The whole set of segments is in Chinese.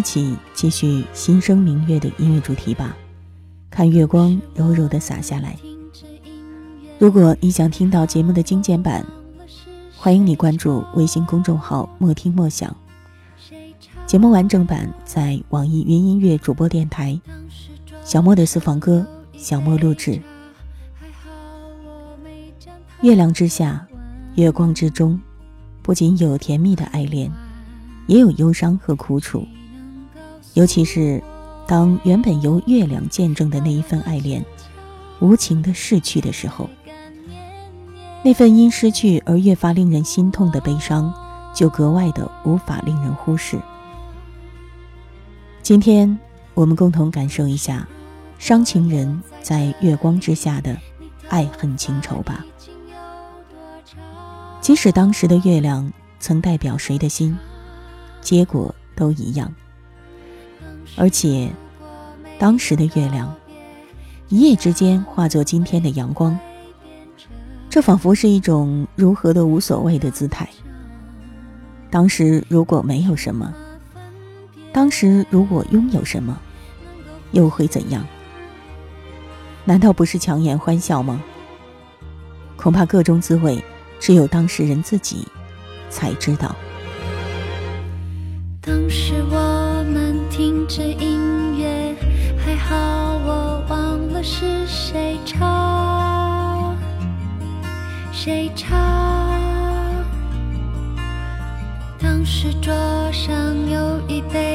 一起继续新生明月的音乐主题吧，看月光柔柔的洒下来。如果你想听到节目的精简版，欢迎你关注微信公众号“莫听莫想”。节目完整版在网易云音乐主播电台。小莫的私房歌，小莫录制。月亮之下，月光之中，不仅有甜蜜的爱恋，也有忧伤和苦楚。尤其是，当原本由月亮见证的那一份爱恋，无情的逝去的时候，那份因失去而越发令人心痛的悲伤，就格外的无法令人忽视。今天，我们共同感受一下，伤情人在月光之下的爱恨情仇吧。即使当时的月亮曾代表谁的心，结果都一样。而且，当时的月亮，一夜之间化作今天的阳光。这仿佛是一种如何的无所谓的姿态。当时如果没有什么，当时如果拥有什么，又会怎样？难道不是强颜欢笑吗？恐怕各种滋味，只有当事人自己才知道。当时我这音乐，还好我忘了是谁唱，谁唱。当时桌上有一杯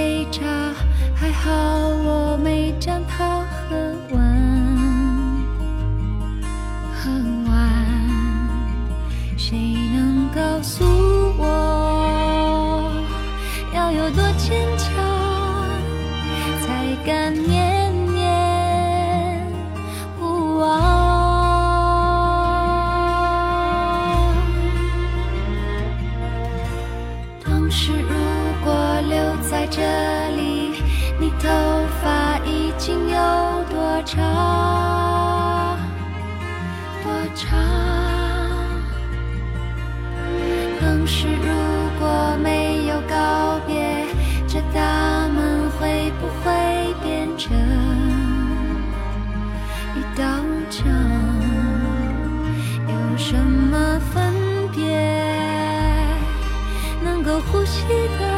什么分别？能够呼吸的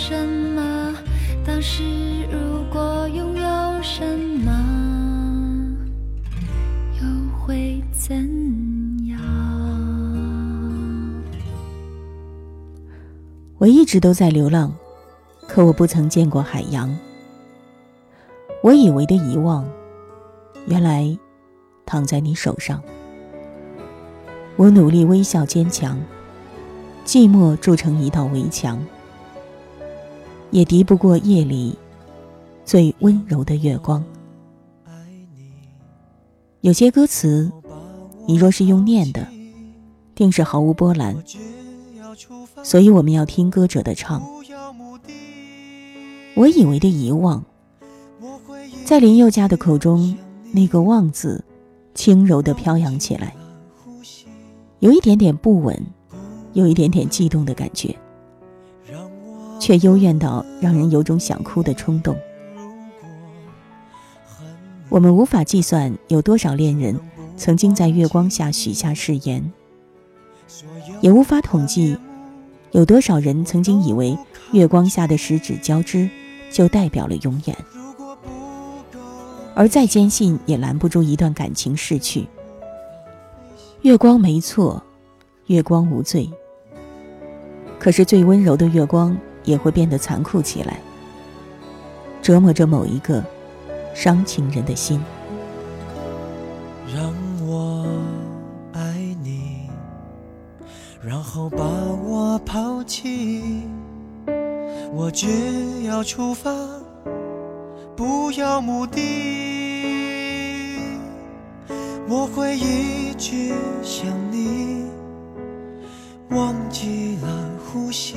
什么？当时如果拥有什么？又会怎样？我一直都在流浪可我不曾见过海洋。我以为的遗忘原来躺在你手上。我努力微笑坚强寂寞筑成一道围墙。也敌不过夜里最温柔的月光。有些歌词，你若是用念的，定是毫无波澜。所以我们要听歌者的唱。我以为的遗忘，在林宥嘉的口中，那个“忘”字，轻柔地飘扬起来。有一点点不稳，有一点点悸动的感觉，却幽怨到让人有种想哭的冲动。我们无法计算有多少恋人曾经在月光下许下誓言，也无法统计有多少人曾经以为月光下的十指交织就代表了永远，而再坚信也拦不住一段感情逝去。月光没错，月光无罪。可是最温柔的月光也会变得残酷起来，折磨着某一个伤情人的心。让我爱你，然后把我抛弃。我只要出发，不要目的。我会一直想你，忘记了呼吸，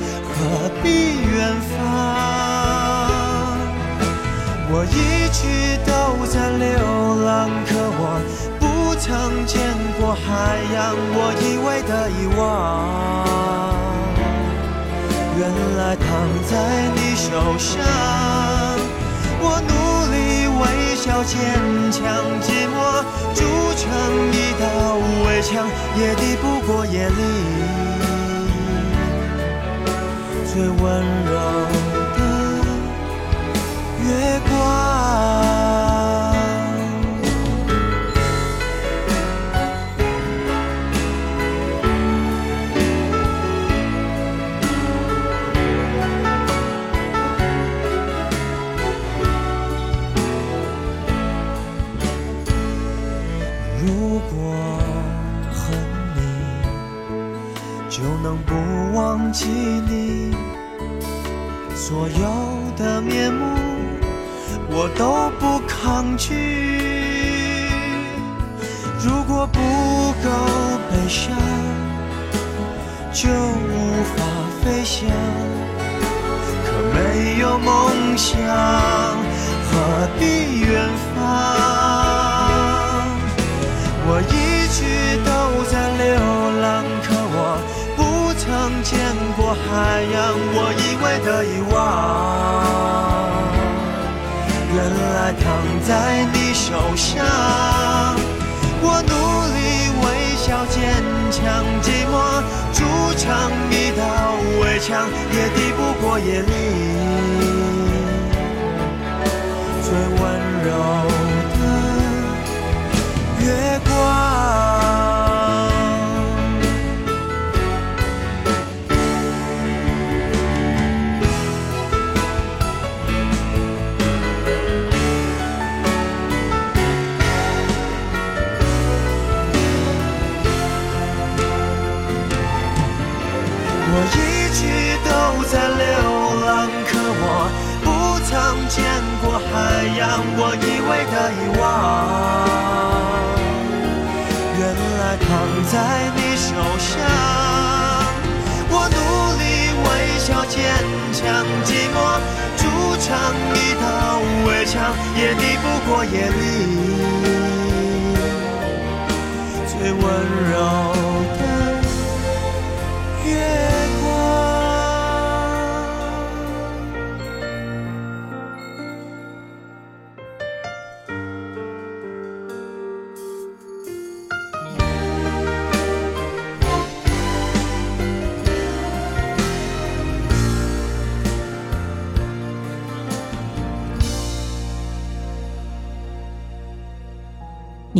何必远方？我一直都在流浪，可我不曾见过海洋。我以为的遗忘，原来躺在你手上。我努力微笑坚强，寂寞筑成一道围墙，也抵不过夜里最温柔的月光。坚强，寂寞筑成一道围墙，也敌不过夜里最温柔。我以为的遗忘，原来躺在你手上。我努力微笑坚强，寂寞筑成一道围墙。也敌不过夜里最温柔的月。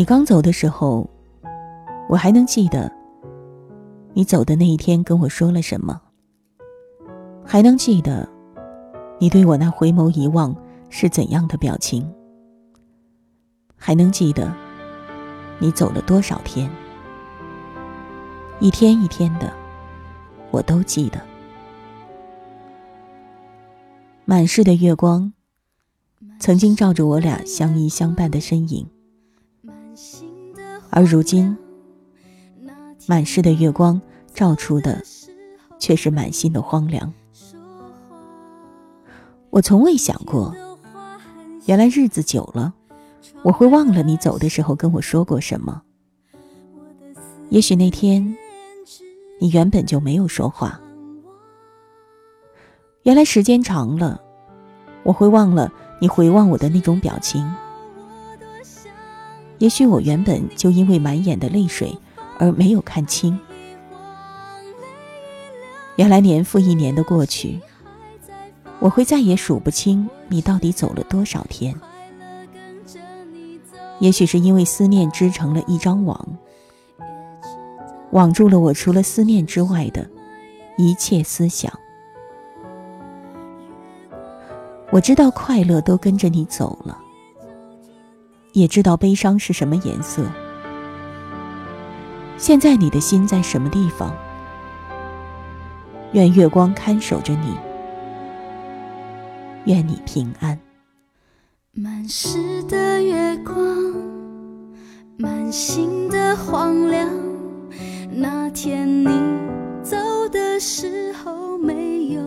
你刚走的时候，我还能记得你走的那一天跟我说了什么，还能记得你对我那回眸一望是怎样的表情，还能记得你走了多少天，一天一天的，我都记得。满室的月光，曾经照着我俩相依相伴的身影。而如今，满室的月光照出的，却是满心的荒凉。我从未想过，原来日子久了，我会忘了你走的时候跟我说过什么。也许那天，你原本就没有说话。原来时间长了，我会忘了你回望我的那种表情。也许我原本就因为满眼的泪水而没有看清，原来年复一年的过去，我会再也数不清你到底走了多少天。也许是因为思念织成了一张网，网住了我除了思念之外的一切思想。我知道快乐都跟着你走了。也知道悲伤是什么颜色。现在你的心在什么地方？愿月光看守着你，愿你平安。满室的月光，满心的荒凉。那天你走的时候没有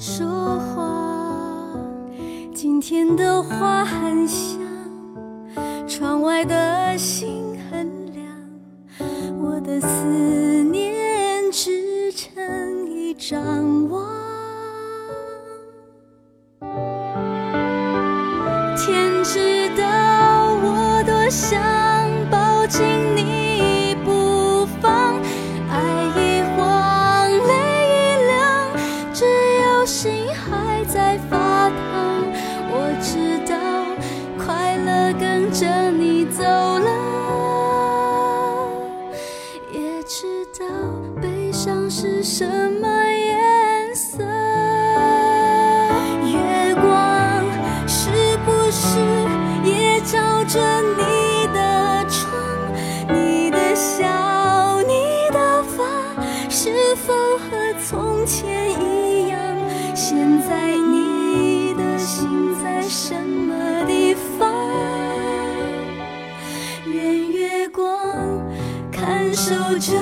说话，今天的花很香。窗外的心很凉，我的思念织成一张是否和从前一样？现在你的心在什么地方？愿月光看守着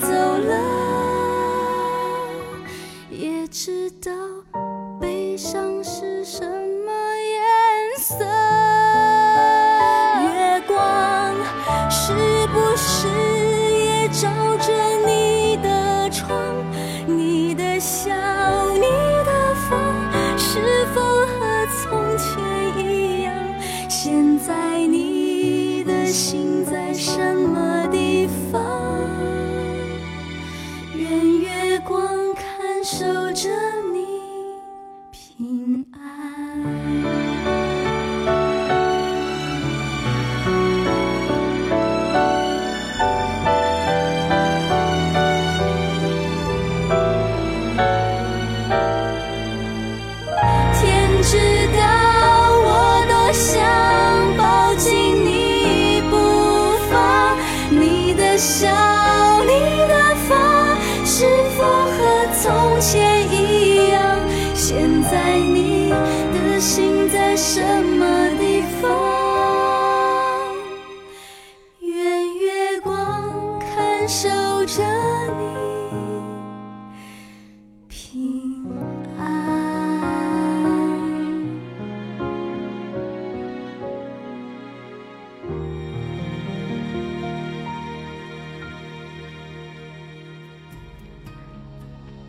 走了，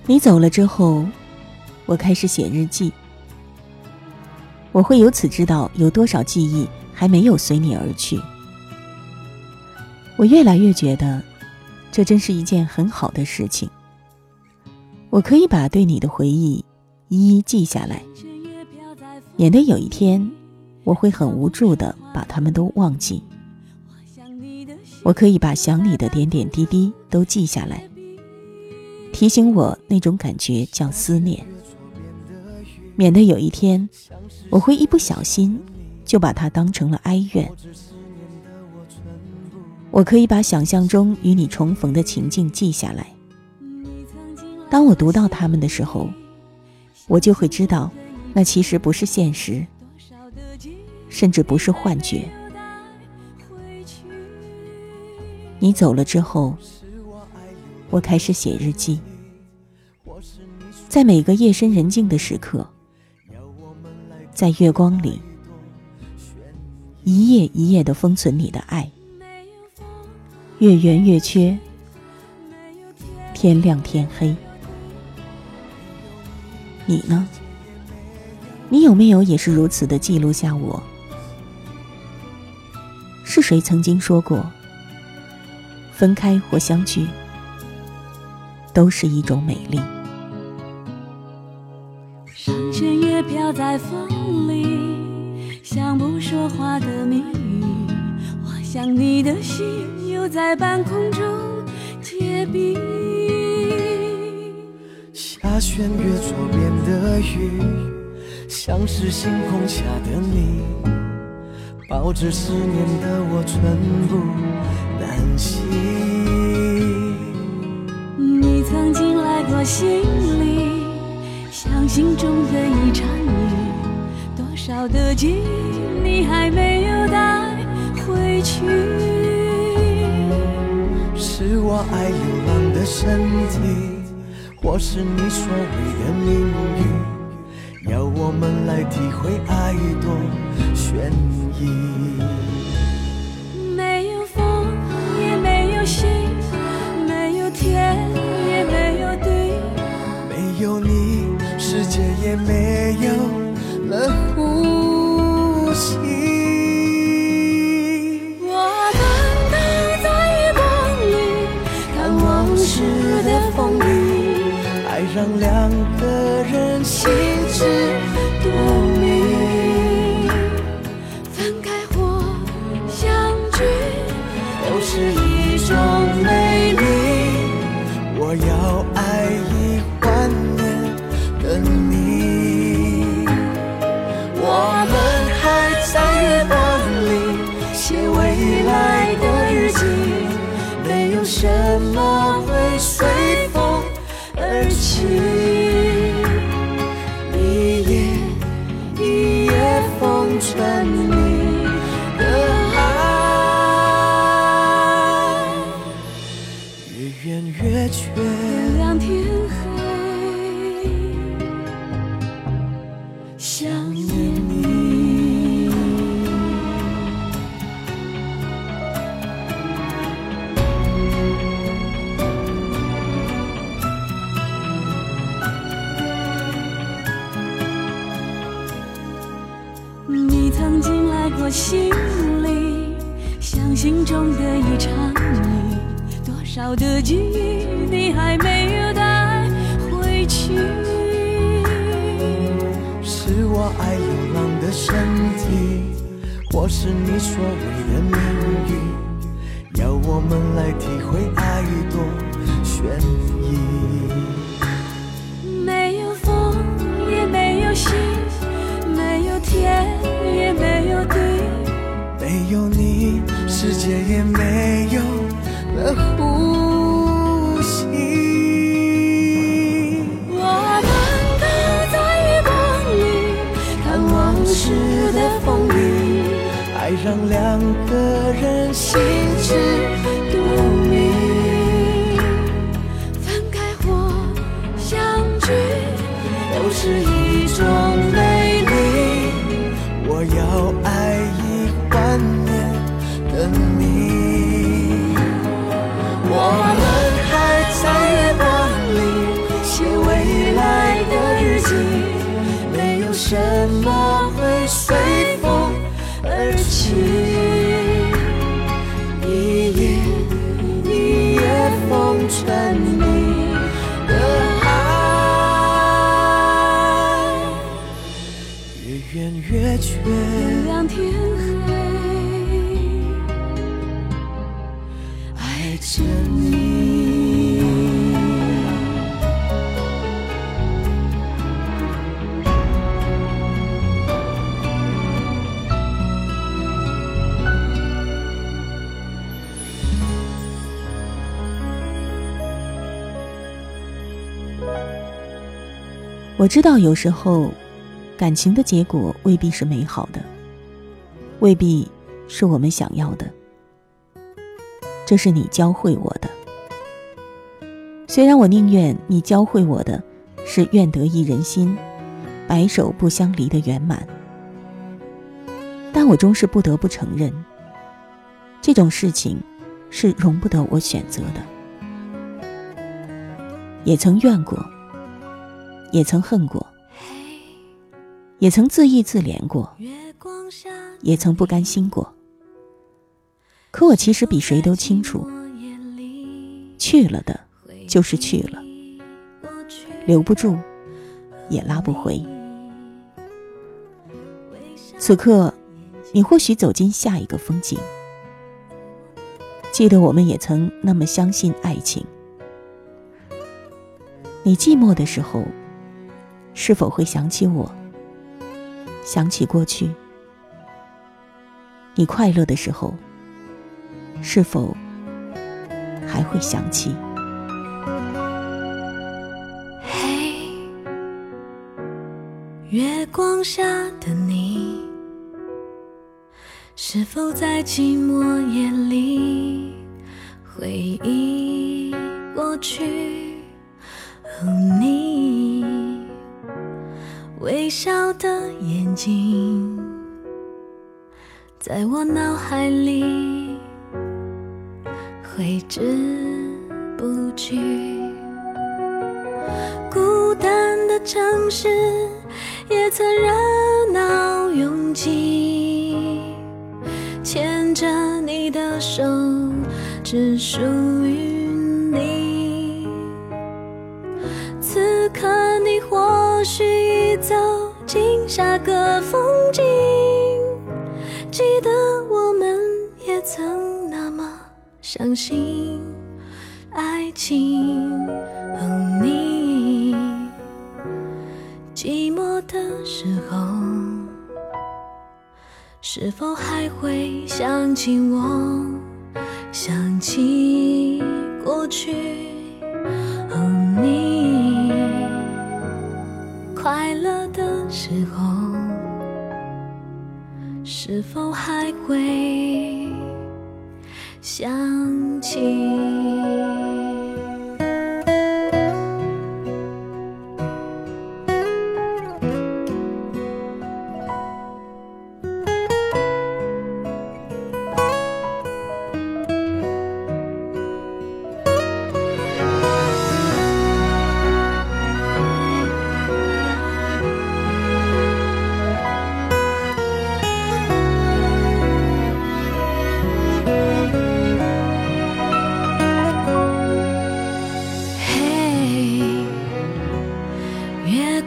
你走了之后，我开始写日记。我会由此知道有多少记忆还没有随你而去。我越来越觉得，这真是一件很好的事情。我可以把对你的回忆一一记下来，免得有一天我会很无助的把它们都忘记。我可以把想你的点点滴滴都记下来，提醒我那种感觉叫思念，免得有一天我会一不小心就把它当成了哀怨。我可以把想象中与你重逢的情境记下来，当我读到它们的时候，我就会知道，那其实不是现实，甚至不是幻觉。你走了之后，我开始写日记，在每个夜深人静的时刻，在月光里，一页一页的封存你的爱，月圆月缺，天亮天黑。你呢？你有没有也是如此的记录下我？是谁曾经说过？分开或相聚，都是一种美丽。飘在风里，像不说话的谜语。我想你的心又在半空中结冰。下弦月左边的雨，像是星空下的你，抱着思念的我寸步难行。你曾经来过心里，像心中的一场雨，多少的记忆你还没有带回去。是我爱流浪的身体，或是你所谓的命运，要我们来体会爱多悬疑。也没有了呼吸。心里，像心中的一场雨，多少的记忆你还没有带回去。是我爱流浪的身体，或是你所谓的命运，要我们来体会爱多悬疑。界也没有了呼吸。我们都在月光里看往事的风雨，爱让两个人心知知道有时候，感情的结果未必是美好的，未必是我们想要的。这是你教会我的。虽然我宁愿你教会我的是愿得一人心，白首不相离的圆满，但我终是不得不承认，这种事情是容不得我选择的。也曾怨过。也曾恨过，也曾自意自怜过，也曾不甘心过。可我其实比谁都清楚，去了的，就是去了，留不住，也拉不回。此刻，你或许走进下一个风景。记得我们也曾那么相信爱情。你寂寞的时候。是否会想起我？想起过去？你快乐的时候，是否还会想起？嘿，月光下的你，是否在寂寞夜里回忆过去？在我脑海里挥之不去。孤单的城市也曾热闹拥挤，牵着你的手，只属于你。此刻你或许已。走下个风景，记得我们也曾那么相信爱情。和，你寂寞的时候，是否还会想起我？想起过去。时候，是否还会想起？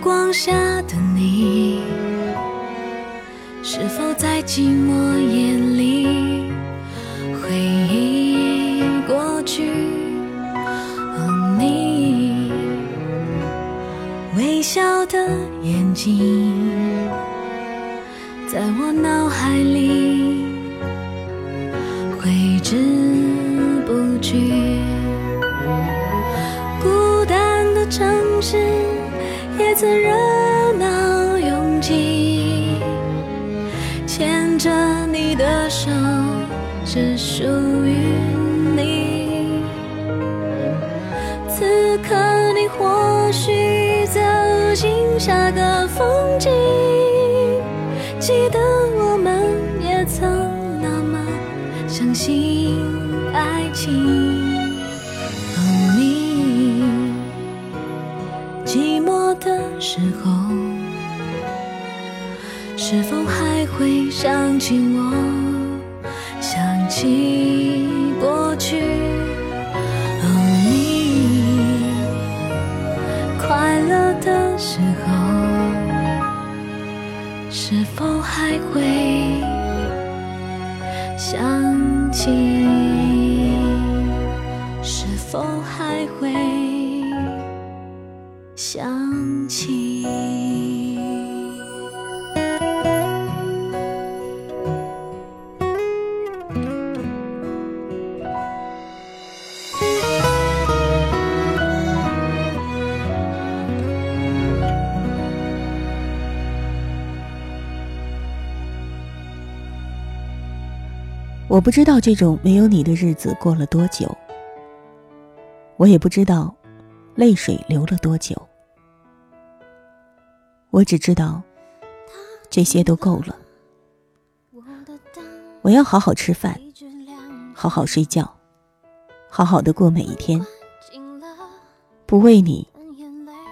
光下的你，是否在寂寞夜里回忆过去和你微笑的眼睛？是否还会想起我？想起过去。哦，你快乐的时候，是否还会我不知道这种没有你的日子过了多久，我也不知道泪水流了多久，我只知道这些都够了。我要好好吃饭，好好睡觉，好好的过每一天，不为你，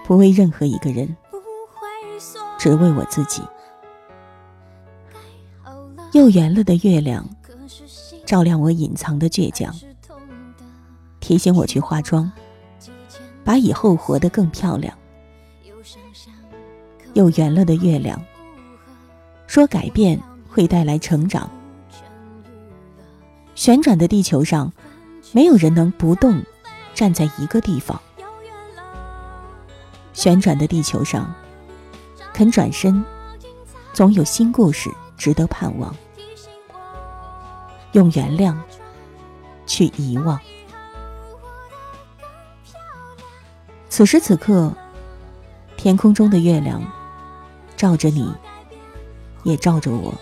不为任何一个人，只为我自己。又圆了的月亮，照亮我隐藏的倔强，提醒我去化妆，把以后活得更漂亮。又圆了的月亮，说改变会带来成长。旋转的地球上，没有人能不动站在一个地方。旋转的地球上，肯转身，总有新故事值得盼望。用原谅去遗忘。此时此刻，天空中的月亮照着你，也照着我，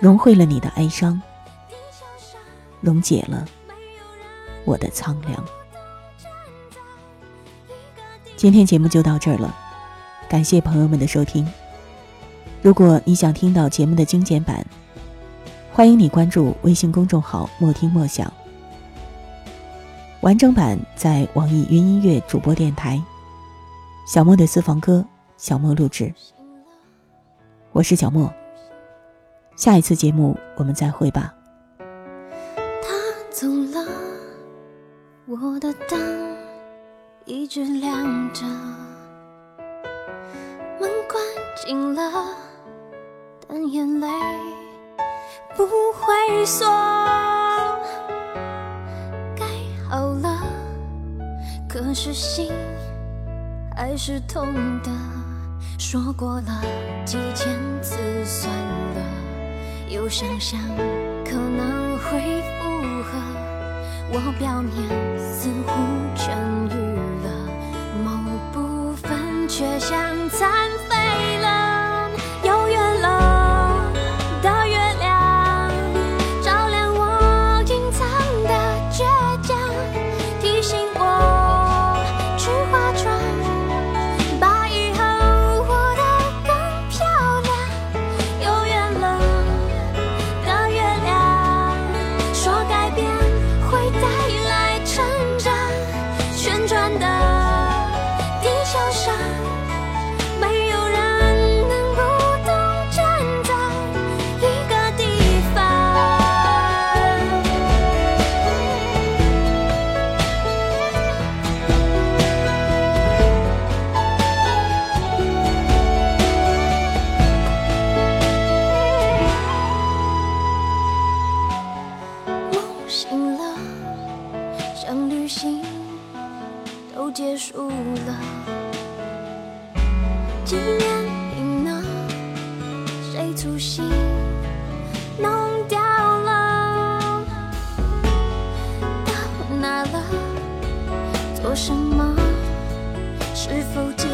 融汇了你的哀伤，溶解了我的苍凉。今天节目就到这儿了，感谢朋友们的收听。如果你想听到节目的精简版，欢迎你关注微信公众号“莫听莫想”，完整版在网易云音乐主播电台。小莫的私房歌，小莫录制。我是小莫，下一次节目我们再会吧。他走了，我的灯一直亮着，门关紧了，但眼泪。不会说，该好了，可是心还是痛的。说过了几千次算了，又想想可能会复合。我表面似乎痊愈了，某部分却像残粗心弄掉了，到哪了？做什么？是否？